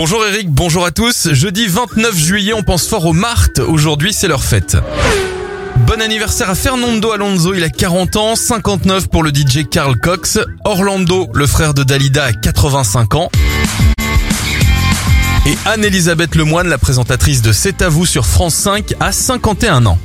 Bonjour Eric, bonjour à tous. Jeudi 29 juillet, on pense fort aux Martes. Aujourd'hui, c'est leur fête. Bon anniversaire à Fernando Alonso, il a 40 ans, 59 pour le DJ Carl Cox. Orlando, le frère de Dalida, a 85 ans. Et Anne-Elisabeth Lemoine, la présentatrice de C'est à vous sur France 5, a 51 ans.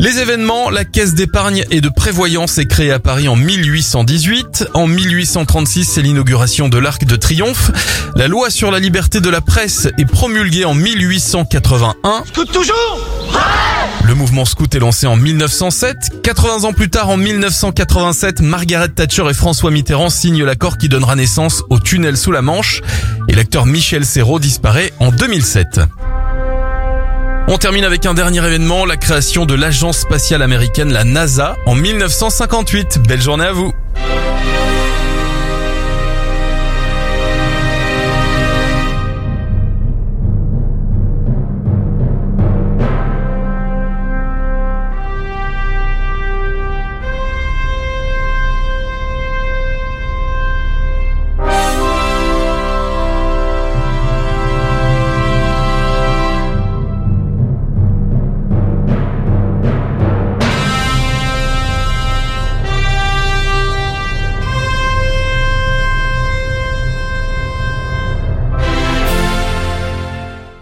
Les événements, la caisse d'épargne et de prévoyance est créée à Paris en 1818. En 1836, c'est l'inauguration de l'Arc de Triomphe. La loi sur la liberté de la presse est promulguée en 1881. toujours? Le mouvement scout est lancé en 1907. 80 ans plus tard, en 1987, Margaret Thatcher et François Mitterrand signent l'accord qui donnera naissance au tunnel sous la Manche. Et l'acteur Michel Serrault disparaît en 2007. On termine avec un dernier événement, la création de l'agence spatiale américaine, la NASA, en 1958. Belle journée à vous